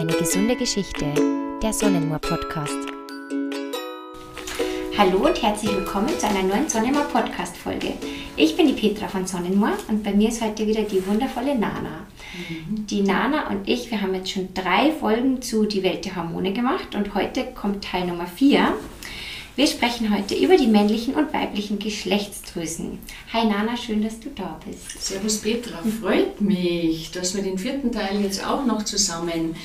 Eine gesunde Geschichte, der Sonnenmoor Podcast. Hallo und herzlich willkommen zu einer neuen Sonnenmoor Podcast Folge. Ich bin die Petra von Sonnenmoor und bei mir ist heute wieder die wundervolle Nana. Mhm. Die Nana und ich, wir haben jetzt schon drei Folgen zu Die Welt der Hormone gemacht und heute kommt Teil Nummer 4. Wir sprechen heute über die männlichen und weiblichen Geschlechtsdrüsen. Hi Nana, schön, dass du da bist. Servus Petra, freut mich, dass wir den vierten Teil jetzt auch noch zusammen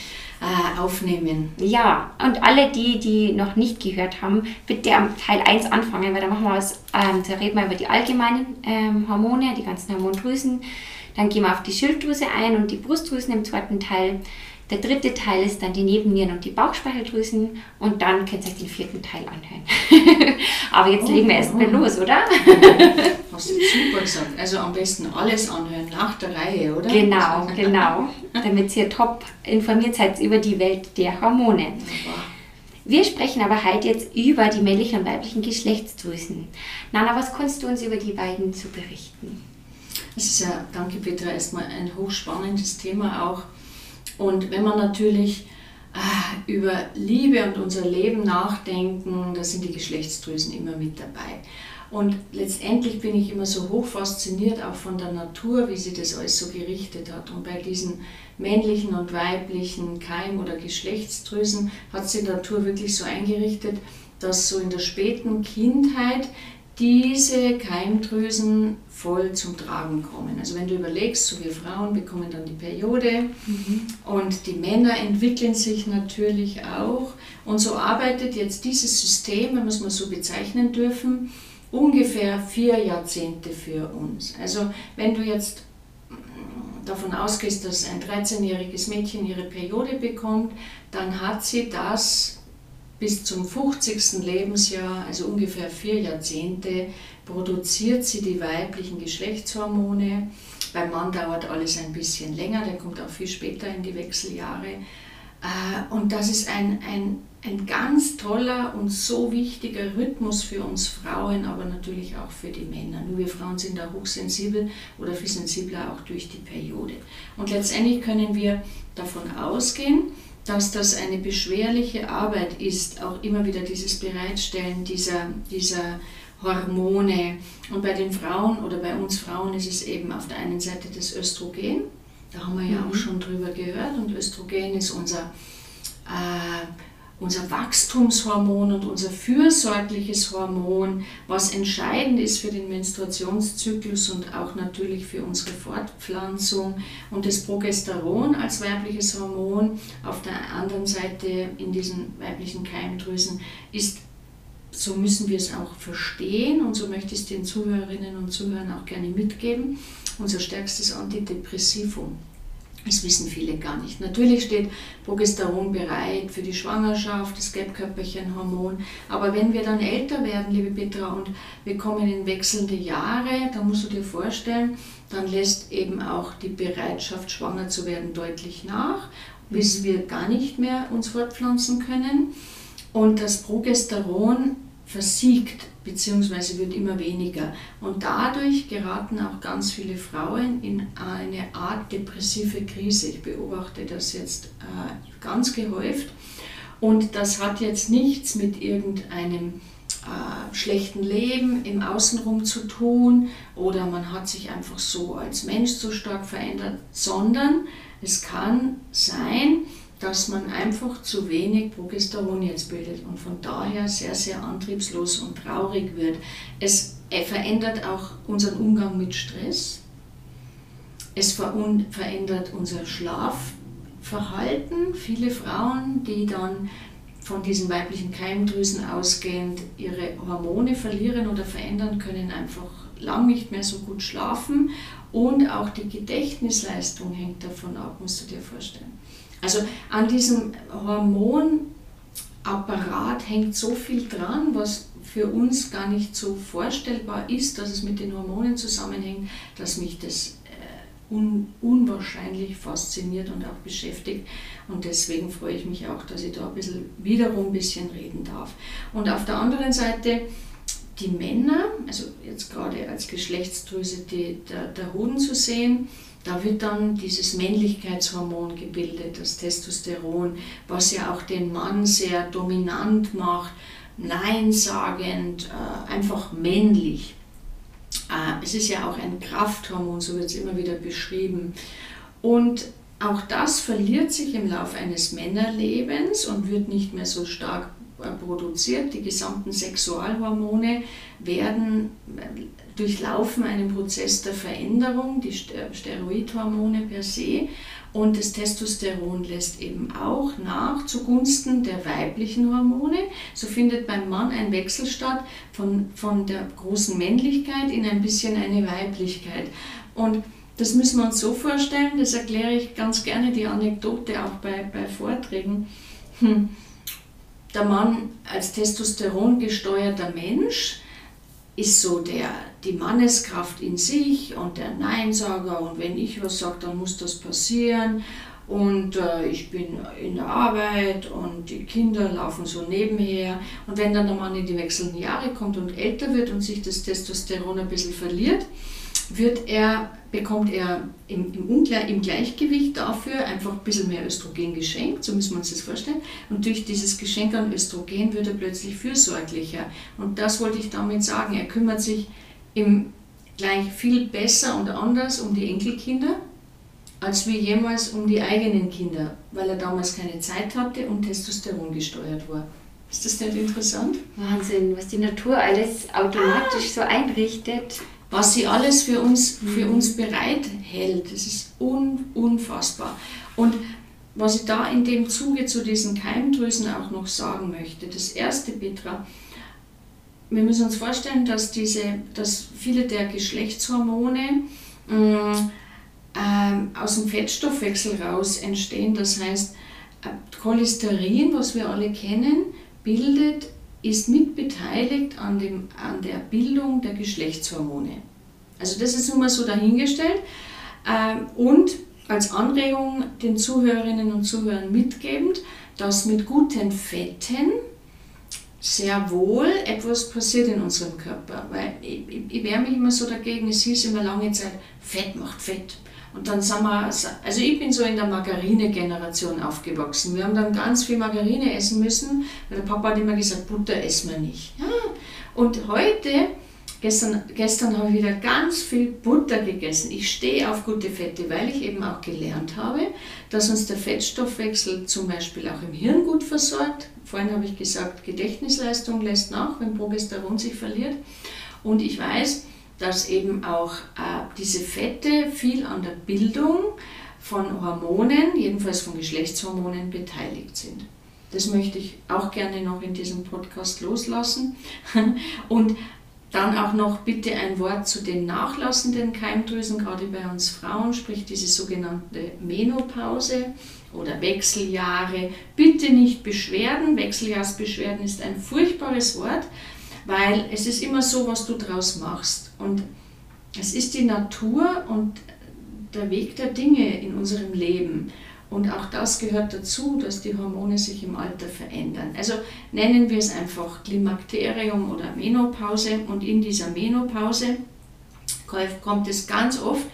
äh, aufnehmen. Ja, und alle die, die noch nicht gehört haben, bitte am Teil 1 anfangen, weil da machen wir was, ähm, da reden wir über die allgemeinen ähm, Hormone, die ganzen Hormondrüsen. Dann gehen wir auf die Schilddrüse ein und die Brustdrüsen im zweiten Teil. Der dritte Teil ist dann die Nebennieren und die Bauchspeicheldrüsen und dann könnt ihr euch den vierten Teil anhören. Aber jetzt oh, legen wir erstmal oh. los, oder? Hast du super gesagt. Also am besten alles anhören nach der Reihe, oder? Genau, genau. Damit ihr top informiert seid über die Welt der Hormone. Wir sprechen aber heute jetzt über die männlichen und weiblichen Geschlechtsdrüsen. Nana, was kannst du uns über die beiden zu berichten? Es ist ja, danke Petra, erstmal ein hochspannendes Thema auch und wenn man natürlich äh, über Liebe und unser Leben nachdenken, da sind die Geschlechtsdrüsen immer mit dabei. Und letztendlich bin ich immer so hoch fasziniert auch von der Natur, wie sie das alles so gerichtet hat. Und bei diesen männlichen und weiblichen Keim- oder Geschlechtsdrüsen hat sie die Natur wirklich so eingerichtet, dass so in der späten Kindheit diese Keimdrüsen voll zum Tragen kommen. Also wenn du überlegst, so wir Frauen bekommen dann die Periode mhm. und die Männer entwickeln sich natürlich auch. Und so arbeitet jetzt dieses System, wenn wir es mal so bezeichnen dürfen, ungefähr vier Jahrzehnte für uns. Also wenn du jetzt davon ausgehst, dass ein 13-jähriges Mädchen ihre Periode bekommt, dann hat sie das bis zum 50. Lebensjahr, also ungefähr vier Jahrzehnte, produziert sie die weiblichen Geschlechtshormone. Beim Mann dauert alles ein bisschen länger, der kommt auch viel später in die Wechseljahre. Äh, und das ist ein, ein, ein ganz toller und so wichtiger Rhythmus für uns Frauen, aber natürlich auch für die Männer. Nur wir Frauen sind da hochsensibel oder viel sensibler auch durch die Periode. Und letztendlich können wir davon ausgehen, dass das eine beschwerliche Arbeit ist, auch immer wieder dieses Bereitstellen dieser, dieser Hormone. Und bei den Frauen oder bei uns Frauen ist es eben auf der einen Seite das Östrogen, da haben wir ja mhm. auch schon drüber gehört, und Östrogen ist unser äh, unser Wachstumshormon und unser fürsorgliches Hormon, was entscheidend ist für den Menstruationszyklus und auch natürlich für unsere Fortpflanzung. Und das Progesteron als weibliches Hormon auf der anderen Seite in diesen weiblichen Keimdrüsen ist so müssen wir es auch verstehen und so möchte ich es den Zuhörerinnen und Zuhörern auch gerne mitgeben, unser stärkstes Antidepressivum. Das wissen viele gar nicht. Natürlich steht Progesteron bereit für die Schwangerschaft, das Gelbkörperchenhormon. Aber wenn wir dann älter werden, liebe Petra, und wir kommen in wechselnde Jahre, dann musst du dir vorstellen, dann lässt eben auch die Bereitschaft, schwanger zu werden, deutlich nach, bis mhm. wir gar nicht mehr uns fortpflanzen können. Und das Progesteron versiegt bzw. wird immer weniger. Und dadurch geraten auch ganz viele Frauen in eine Art depressive Krise. Ich beobachte das jetzt äh, ganz gehäuft. Und das hat jetzt nichts mit irgendeinem äh, schlechten Leben im Außenrum zu tun oder man hat sich einfach so als Mensch so stark verändert, sondern es kann sein, dass man einfach zu wenig Progesteron jetzt bildet und von daher sehr, sehr antriebslos und traurig wird. Es verändert auch unseren Umgang mit Stress. Es verändert unser Schlafverhalten. Viele Frauen, die dann von diesen weiblichen Keimdrüsen ausgehend ihre Hormone verlieren oder verändern, können einfach lang nicht mehr so gut schlafen und auch die Gedächtnisleistung hängt davon ab, musst du dir vorstellen. Also an diesem Hormonapparat hängt so viel dran, was für uns gar nicht so vorstellbar ist, dass es mit den Hormonen zusammenhängt, dass mich das äh, un unwahrscheinlich fasziniert und auch beschäftigt. Und deswegen freue ich mich auch, dass ich da ein bisschen, wiederum ein bisschen reden darf. Und auf der anderen Seite die Männer, also jetzt gerade als Geschlechtsdrüse die, der, der Hoden zu sehen, da wird dann dieses Männlichkeitshormon gebildet, das Testosteron, was ja auch den Mann sehr dominant macht, neinsagend, äh, einfach männlich. Äh, es ist ja auch ein Krafthormon, so wird es immer wieder beschrieben. Und auch das verliert sich im Laufe eines Männerlebens und wird nicht mehr so stark produziert. Die gesamten Sexualhormone werden durchlaufen einen Prozess der Veränderung, die Steroidhormone per se. Und das Testosteron lässt eben auch nach zugunsten der weiblichen Hormone. So findet beim Mann ein Wechsel statt von, von der großen Männlichkeit in ein bisschen eine Weiblichkeit. Und das müssen wir uns so vorstellen, das erkläre ich ganz gerne die Anekdote auch bei, bei Vorträgen. Hm. Der Mann als Testosteron gesteuerter Mensch ist so der, die Manneskraft in sich und der Neinsager und wenn ich was sage, dann muss das passieren. Und äh, ich bin in der Arbeit und die Kinder laufen so nebenher. Und wenn dann der Mann in die wechselnden Jahre kommt und älter wird und sich das Testosteron ein bisschen verliert, wird er, bekommt er im, im, Ungleich, im Gleichgewicht dafür einfach ein bisschen mehr Östrogen geschenkt, so müssen wir uns das vorstellen. Und durch dieses Geschenk an Östrogen wird er plötzlich fürsorglicher. Und das wollte ich damit sagen. Er kümmert sich im gleich viel besser und anders um die Enkelkinder, als wie jemals um die eigenen Kinder, weil er damals keine Zeit hatte und Testosteron gesteuert war. Ist das nicht interessant? Wahnsinn, was die Natur alles automatisch so einrichtet was sie alles für uns, für mhm. uns bereithält. Das ist un, unfassbar. Und was ich da in dem Zuge zu diesen Keimdrüsen auch noch sagen möchte, das erste, Petra, wir müssen uns vorstellen, dass, diese, dass viele der Geschlechtshormone äh, aus dem Fettstoffwechsel raus entstehen. Das heißt, äh, Cholesterin, was wir alle kennen, bildet ist mitbeteiligt an, dem, an der Bildung der Geschlechtshormone. Also das ist nun mal so dahingestellt. Ähm, und als Anregung den Zuhörerinnen und Zuhörern mitgebend, dass mit guten Fetten sehr wohl etwas passiert in unserem Körper. Weil ich, ich, ich wehre mich immer so dagegen, es hieß immer lange Zeit, Fett macht Fett. Und dann sind wir, also ich bin so in der Margarine-Generation aufgewachsen. Wir haben dann ganz viel Margarine essen müssen, weil der Papa hat immer gesagt, Butter essen wir nicht. Ja. Und heute, gestern, gestern habe ich wieder ganz viel Butter gegessen. Ich stehe auf gute Fette, weil ich eben auch gelernt habe, dass uns der Fettstoffwechsel zum Beispiel auch im Hirn gut versorgt. Vorhin habe ich gesagt, Gedächtnisleistung lässt nach, wenn Progesteron sich verliert. Und ich weiß, dass eben auch äh, diese Fette viel an der Bildung von Hormonen, jedenfalls von Geschlechtshormonen, beteiligt sind. Das möchte ich auch gerne noch in diesem Podcast loslassen. Und dann auch noch bitte ein Wort zu den nachlassenden Keimdrüsen, gerade bei uns Frauen, sprich diese sogenannte Menopause oder Wechseljahre. Bitte nicht Beschwerden. Wechseljahrsbeschwerden ist ein furchtbares Wort, weil es ist immer so, was du draus machst. Und es ist die Natur und der Weg der Dinge in unserem Leben. Und auch das gehört dazu, dass die Hormone sich im Alter verändern. Also nennen wir es einfach Klimakterium oder Menopause. Und in dieser Menopause kommt es ganz oft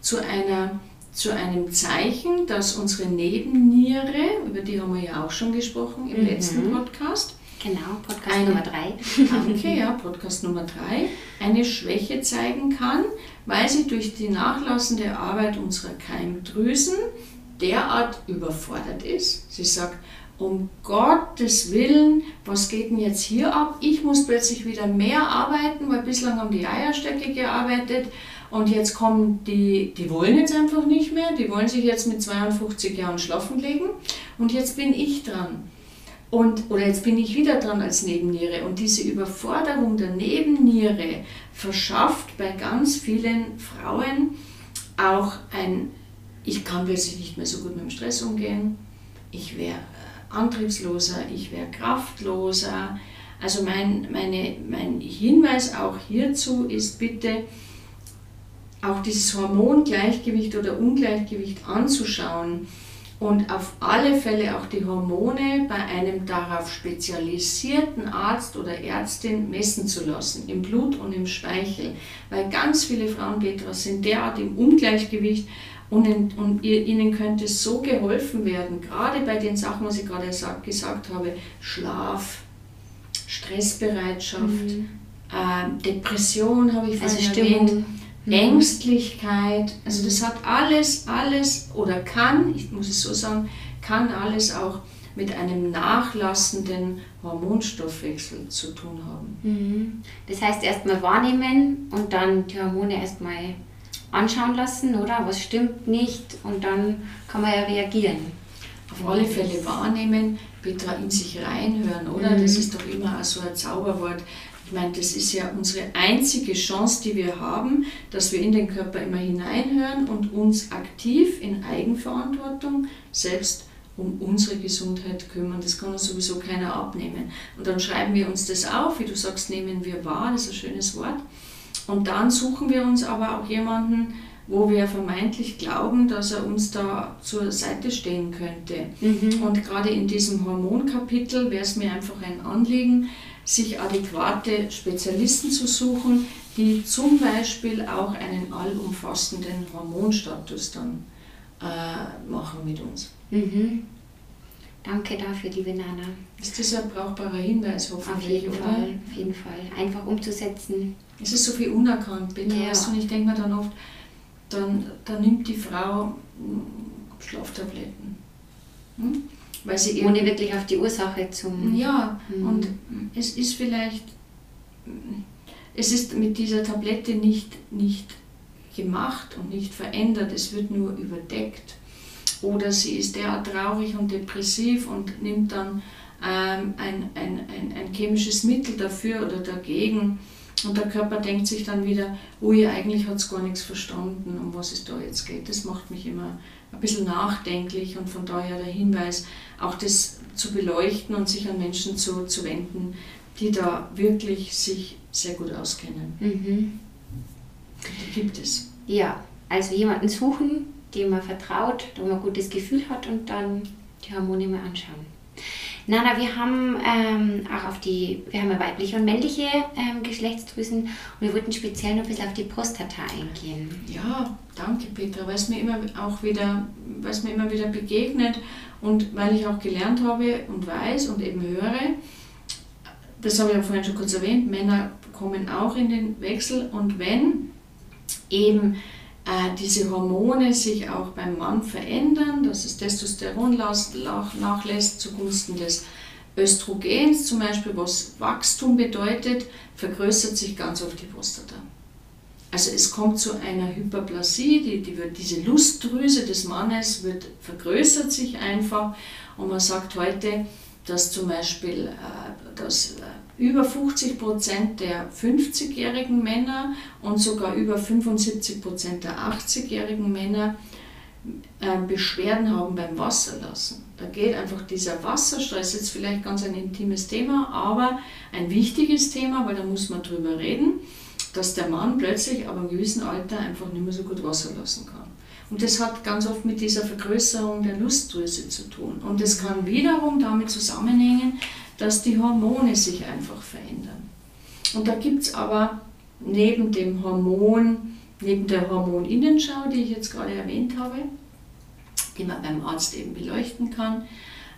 zu, einer, zu einem Zeichen, dass unsere Nebenniere, über die haben wir ja auch schon gesprochen im mhm. letzten Podcast, Genau, Podcast eine, Nummer 3. Danke, ja, Podcast Nummer 3. Eine Schwäche zeigen kann, weil sie durch die nachlassende Arbeit unserer Keimdrüsen derart überfordert ist. Sie sagt, um Gottes Willen, was geht denn jetzt hier ab? Ich muss plötzlich wieder mehr arbeiten, weil bislang haben die Eierstöcke gearbeitet und jetzt kommen die, die wollen jetzt einfach nicht mehr, die wollen sich jetzt mit 52 Jahren schlafen legen und jetzt bin ich dran. Und, oder jetzt bin ich wieder dran als Nebenniere. Und diese Überforderung der Nebenniere verschafft bei ganz vielen Frauen auch ein, ich kann plötzlich nicht mehr so gut mit dem Stress umgehen, ich wäre äh, antriebsloser, ich wäre kraftloser. Also mein, meine, mein Hinweis auch hierzu ist bitte, auch dieses Hormongleichgewicht oder Ungleichgewicht anzuschauen und auf alle Fälle auch die Hormone bei einem darauf spezialisierten Arzt oder Ärztin messen zu lassen, im Blut und im Speichel. Weil ganz viele Frauen, Petra, sind derart im Ungleichgewicht und, in, und ihr, ihnen könnte so geholfen werden, gerade bei den Sachen, was ich gerade sagt, gesagt habe, Schlaf, Stressbereitschaft, mhm. äh, Depression habe ich vorhin also erwähnt. Mhm. Ängstlichkeit, also das hat alles, alles oder kann, ich muss es so sagen, kann alles auch mit einem nachlassenden Hormonstoffwechsel zu tun haben. Mhm. Das heißt erstmal wahrnehmen und dann die Hormone erstmal anschauen lassen, oder? Was stimmt nicht und dann kann man ja reagieren. Auf alle Fälle wahrnehmen, in sich reinhören, oder? Mhm. Das ist doch immer so ein Zauberwort. Ich meine, das ist ja unsere einzige Chance, die wir haben, dass wir in den Körper immer hineinhören und uns aktiv in Eigenverantwortung selbst um unsere Gesundheit kümmern. Das kann uns sowieso keiner abnehmen. Und dann schreiben wir uns das auf, wie du sagst, nehmen wir wahr, das ist ein schönes Wort. Und dann suchen wir uns aber auch jemanden, wo wir vermeintlich glauben, dass er uns da zur Seite stehen könnte. Mhm. Und gerade in diesem Hormonkapitel wäre es mir einfach ein Anliegen, sich adäquate Spezialisten zu suchen, die zum Beispiel auch einen allumfassenden Hormonstatus dann äh, machen mit uns. Mhm. Danke dafür, liebe Nana. Ist das ein brauchbarer Hinweis, hoffentlich, auf jeden oder? Fall, auf jeden Fall. Einfach umzusetzen. Es ist so viel unerkannt, bitte. Ja. Weißt du, und ich denke mir dann oft, dann, dann nimmt die Frau Schlaftabletten. Hm? Weil sie Ohne wirklich auf die Ursache zum. Ja, mhm. und es ist vielleicht, es ist mit dieser Tablette nicht, nicht gemacht und nicht verändert, es wird nur überdeckt. Oder sie ist derart traurig und depressiv und nimmt dann ähm, ein, ein, ein, ein chemisches Mittel dafür oder dagegen. Und der Körper denkt sich dann wieder, ui, eigentlich hat es gar nichts verstanden, um was es da jetzt geht. Das macht mich immer ein bisschen nachdenklich und von daher der Hinweis, auch das zu beleuchten und sich an Menschen zu, zu wenden, die da wirklich sich sehr gut auskennen. Mhm. Die gibt es. Ja, also jemanden suchen, dem man vertraut, wo man ein gutes Gefühl hat und dann die Hormone mal anschauen. Nana, wir haben ähm, auch auf die, wir haben ja weibliche und männliche ähm, Geschlechtsdrüsen und wir wollten speziell noch ein bisschen auf die Prostata eingehen. Ja, danke Petra, weil es mir immer auch wieder, es mir immer wieder begegnet und weil ich auch gelernt habe und weiß und eben höre, das habe ich ja vorhin schon kurz erwähnt, Männer kommen auch in den Wechsel und wenn eben diese Hormone sich auch beim Mann verändern, dass das Testosteron nachlässt zugunsten des Östrogens zum Beispiel, was Wachstum bedeutet, vergrößert sich ganz oft die Prostata. Also es kommt zu einer Hyperplasie, die, die wird, diese Lustdrüse des Mannes wird, vergrößert sich einfach und man sagt heute, dass zum Beispiel äh, dass, äh, über 50 Prozent der 50-jährigen Männer und sogar über 75 Prozent der 80-jährigen Männer äh, Beschwerden haben beim Wasserlassen. Da geht einfach dieser Wasserstress, jetzt vielleicht ganz ein intimes Thema, aber ein wichtiges Thema, weil da muss man drüber reden, dass der Mann plötzlich ab einem gewissen Alter einfach nicht mehr so gut Wasser lassen kann. Und das hat ganz oft mit dieser Vergrößerung der Lustdrüse zu tun. Und das kann wiederum damit zusammenhängen, dass die Hormone sich einfach verändern. Und da gibt es aber neben dem Hormon, neben der Hormoninnenschau, die ich jetzt gerade erwähnt habe, die man beim Arzt eben beleuchten kann,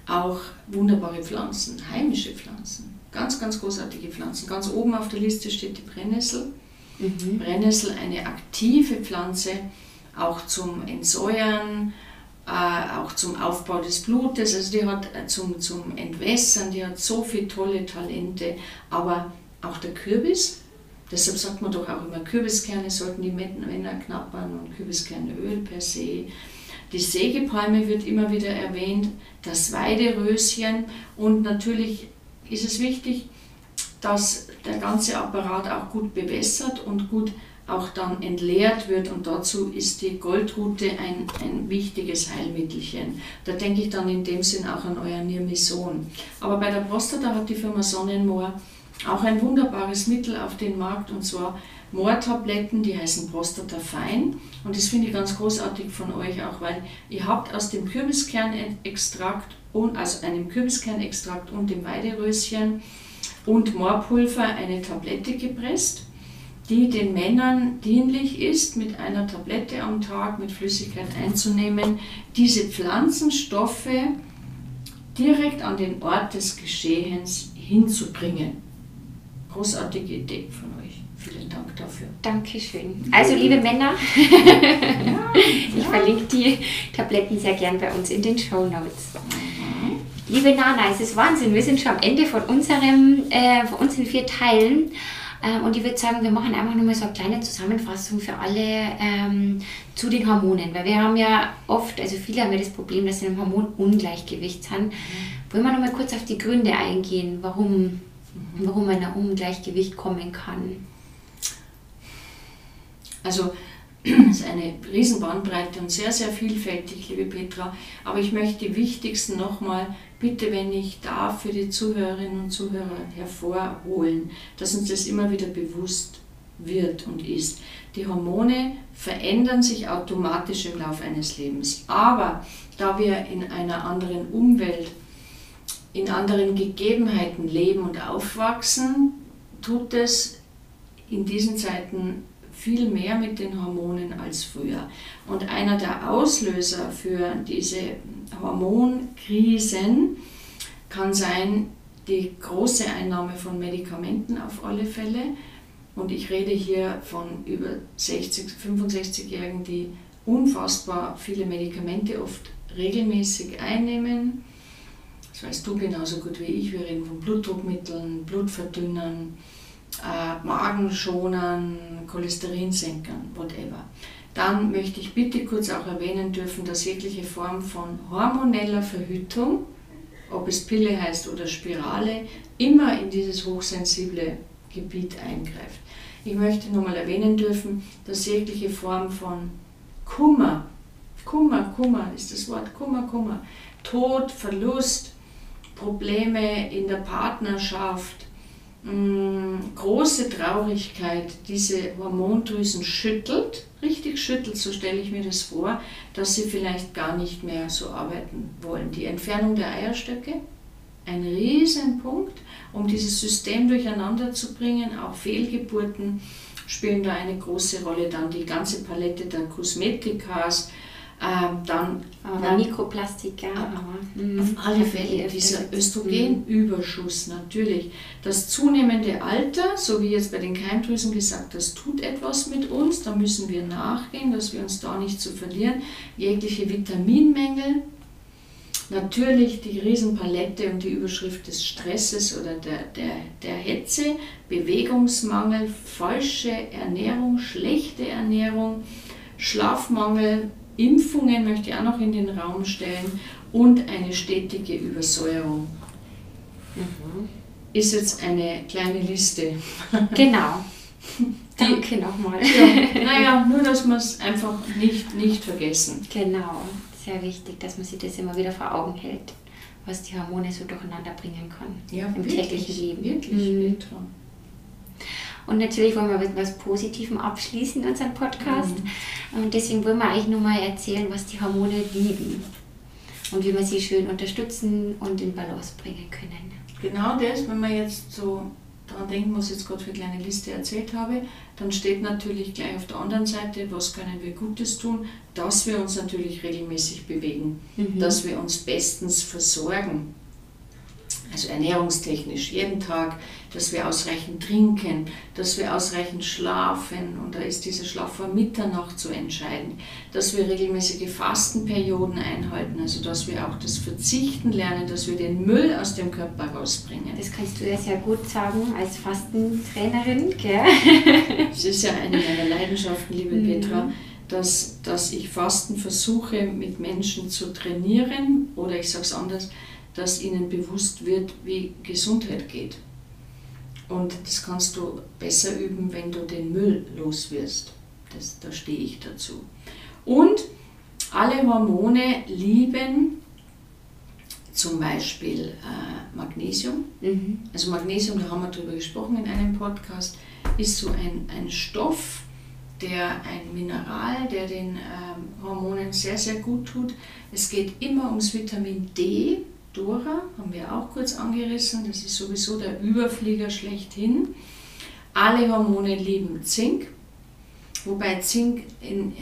auch wunderbare Pflanzen, heimische Pflanzen, ganz, ganz großartige Pflanzen. Ganz oben auf der Liste steht die Brennnessel. Mhm. Brennnessel, eine aktive Pflanze, auch zum Entsäuern, auch zum Aufbau des Blutes, also die hat äh, zum, zum Entwässern, die hat so viele tolle Talente, aber auch der Kürbis, deshalb sagt man doch auch immer, Kürbiskerne sollten die Männer knappern und Kürbiskernöl per se. Die Sägepalme wird immer wieder erwähnt, das Weideröschen. Und natürlich ist es wichtig, dass der ganze Apparat auch gut bewässert und gut auch dann entleert wird und dazu ist die Goldrute ein, ein wichtiges Heilmittelchen. Da denke ich dann in dem Sinn auch an euer Nirmison. Aber bei der Prostata hat die Firma Sonnenmoor auch ein wunderbares Mittel auf den Markt und zwar Moortabletten, die heißen Prostata Fein. Und das finde ich ganz großartig von euch auch, weil ihr habt aus dem Kürbiskernextrakt und also einem Kürbiskernextrakt und dem Weideröschen und Moorpulver eine Tablette gepresst, die den Männern dienlich ist, mit einer Tablette am Tag mit Flüssigkeit einzunehmen, diese Pflanzenstoffe direkt an den Ort des Geschehens hinzubringen. Großartige Idee von euch. Vielen Dank dafür. Dankeschön. Also liebe Männer, ich verlinke die Tabletten sehr gern bei uns in den Show Notes. Liebe Nana, es ist Wahnsinn. Wir sind schon am Ende von unserem, äh, von unseren vier Teilen. Ähm, und ich würde sagen, wir machen einfach nochmal so eine kleine Zusammenfassung für alle ähm, zu den Hormonen. Weil wir haben ja oft, also viele haben ja das Problem, dass sie im Hormonungleichgewicht sind. Mhm. Wollen wir nochmal kurz auf die Gründe eingehen, warum, mhm. warum man ein Ungleichgewicht kommen kann? Also es ist eine Riesenbandbreite und sehr, sehr vielfältig, liebe Petra. Aber ich möchte die wichtigsten nochmal, bitte, wenn ich darf, für die Zuhörerinnen und Zuhörer hervorholen, dass uns das immer wieder bewusst wird und ist. Die Hormone verändern sich automatisch im Laufe eines Lebens. Aber da wir in einer anderen Umwelt, in anderen Gegebenheiten leben und aufwachsen, tut es in diesen Zeiten viel mehr mit den Hormonen als früher. Und einer der Auslöser für diese Hormonkrisen kann sein die große Einnahme von Medikamenten auf alle Fälle. Und ich rede hier von über 60, 65-Jährigen, die unfassbar viele Medikamente oft regelmäßig einnehmen. Das weißt du genauso gut wie ich. Wir reden von Blutdruckmitteln, Blutverdünnern, äh, Magenschonern, Cholesterinsenkern, whatever. Dann möchte ich bitte kurz auch erwähnen dürfen, dass jegliche Form von hormoneller Verhütung, ob es Pille heißt oder Spirale, immer in dieses hochsensible Gebiet eingreift. Ich möchte nochmal erwähnen dürfen, dass jegliche Form von Kummer, Kummer, Kummer ist das Wort, Kummer, Kummer, Tod, Verlust, Probleme in der Partnerschaft, Mm, große Traurigkeit diese Hormondrüsen schüttelt, richtig schüttelt, so stelle ich mir das vor, dass sie vielleicht gar nicht mehr so arbeiten wollen. Die Entfernung der Eierstöcke, ein Riesenpunkt, um dieses System durcheinander zu bringen, auch Fehlgeburten spielen da eine große Rolle, dann die ganze Palette der Kosmetikas, ähm, dann, dann Mikroplastik, ja. Mhm. Auf alle Fälle dieser Östrogenüberschuss natürlich. Das zunehmende Alter, so wie jetzt bei den Keimdrüsen gesagt, das tut etwas mit uns, da müssen wir nachgehen, dass wir uns da nicht zu verlieren. Jegliche Vitaminmängel, natürlich die Riesenpalette und die Überschrift des Stresses oder der, der, der Hetze, Bewegungsmangel, falsche Ernährung, schlechte Ernährung, Schlafmangel, Impfungen möchte ich auch noch in den Raum stellen und eine stetige Übersäuerung. Mhm. Ist jetzt eine kleine Liste. Genau. Danke nochmal. Ja, naja, nur dass wir es einfach nicht, nicht vergessen. Genau, sehr wichtig, dass man sich das immer wieder vor Augen hält, was die Hormone so durcheinander bringen kann ja, im wirklich, täglichen Leben. Wirklich, mhm. Und natürlich wollen wir mit etwas Positivem abschließen, unseren Podcast. Mhm. Und deswegen wollen wir eigentlich nur mal erzählen, was die Hormone lieben und wie wir sie schön unterstützen und in Balance bringen können. Genau das, wenn man jetzt so daran denken, was ich jetzt gerade für eine kleine Liste erzählt habe, dann steht natürlich gleich auf der anderen Seite, was können wir Gutes tun, dass wir uns natürlich regelmäßig bewegen, mhm. dass wir uns bestens versorgen also ernährungstechnisch jeden Tag, dass wir ausreichend trinken, dass wir ausreichend schlafen und da ist dieser Schlaf vor Mitternacht zu entscheiden, dass wir regelmäßige Fastenperioden einhalten, also dass wir auch das Verzichten lernen, dass wir den Müll aus dem Körper rausbringen. Das kannst du ja sehr gut sagen als Fastentrainerin, gell? Das ist ja eine meiner Leidenschaften, liebe mhm. Petra. Dass, dass ich Fasten versuche mit Menschen zu trainieren oder ich sage es anders, dass ihnen bewusst wird, wie Gesundheit geht. Und das kannst du besser üben, wenn du den Müll los wirst. Das, da stehe ich dazu. Und alle Hormone lieben zum Beispiel äh, Magnesium. Mhm. Also Magnesium, da haben wir darüber gesprochen in einem Podcast, ist so ein, ein Stoff, der ein Mineral, der den ähm, Hormonen sehr, sehr gut tut. Es geht immer ums Vitamin D. Dora haben wir auch kurz angerissen, das ist sowieso der Überflieger schlechthin. Alle Hormone lieben Zink, wobei Zink in,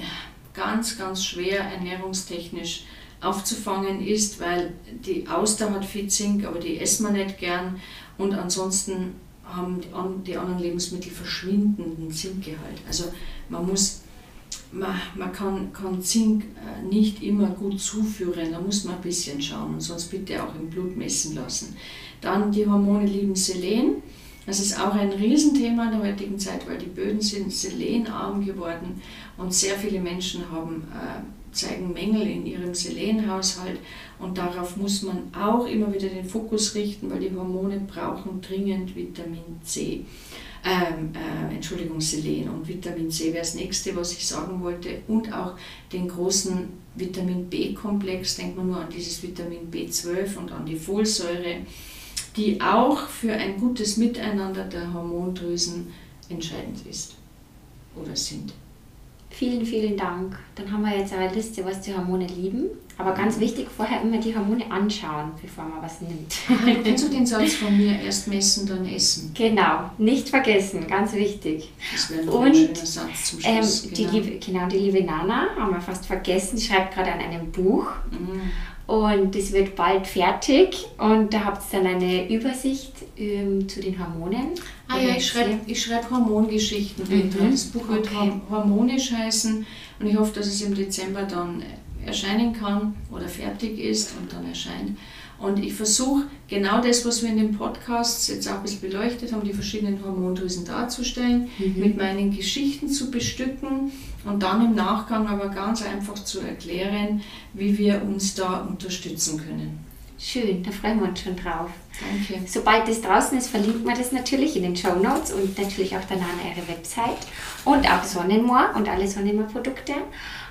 ganz, ganz schwer ernährungstechnisch aufzufangen ist, weil die Auster hat viel Zink, aber die essen wir nicht gern und ansonsten haben die anderen Lebensmittel verschwindenden Zinkgehalt. Also man muss, man, man kann, kann Zink äh, nicht immer gut zuführen, da muss man ein bisschen schauen und sonst bitte auch im Blut messen lassen. Dann die Hormone lieben Selen. Das ist auch ein Riesenthema in der heutigen Zeit, weil die Böden sind selenarm geworden und sehr viele Menschen haben, äh, zeigen Mängel in ihrem Selenhaushalt und darauf muss man auch immer wieder den Fokus richten, weil die Hormone brauchen dringend Vitamin C. Ähm, äh, Entschuldigung, Selen und Vitamin C wäre das nächste, was ich sagen wollte. Und auch den großen Vitamin B-Komplex, denkt man nur an dieses Vitamin B12 und an die Folsäure, die auch für ein gutes Miteinander der Hormondrüsen entscheidend ist oder sind. Vielen, vielen Dank. Dann haben wir jetzt eine Liste, was die Hormone lieben. Aber ganz wichtig, vorher immer die Hormone anschauen, bevor man was nimmt. Kennst du den Satz von mir, erst messen, dann essen? Genau, nicht vergessen, ganz wichtig. Das wäre noch ein schöner Satz zum Ähm, Schluss. die liebe, genau, die liebe Nana, haben wir fast vergessen, schreibt gerade an einem Buch. Mhm. Und das wird bald fertig und da habt ihr dann eine Übersicht ähm, zu den Hormonen. Ah ja, ich schreibe schreib Hormongeschichten. Mhm. Das Buch wird Okay. hor- harmonisch heißen und ich hoffe, dass es im Dezember dann erscheinen kann oder fertig ist und dann erscheint. Und ich versuche genau das, was wir in den Podcasts jetzt auch ein bisschen beleuchtet haben, die verschiedenen Hormondrüsen darzustellen, Mhm. mit meinen Geschichten zu bestücken und dann im Nachgang aber ganz einfach zu erklären, wie wir uns da unterstützen können. Schön, da freuen wir uns schon drauf. Danke. Sobald das draußen ist, verlinken wir das natürlich in den Show Notes und natürlich auch danach ihre Website und auch Sonnenmoor und alle Sonnenmoor-Produkte.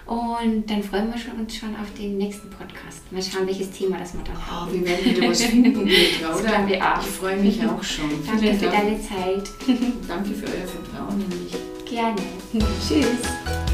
Und dann freuen wir schon- uns schon auf den nächsten Podcast. Mal schauen, welches Thema das wir dann Oh, haben. wir werden wieder was finden, Petra, oder? wir auch. Ich freue mich auch schon. Danke Vielen für Dank. deine Zeit. Danke für euer Vertrauen in mich. Gerne. Tschüss.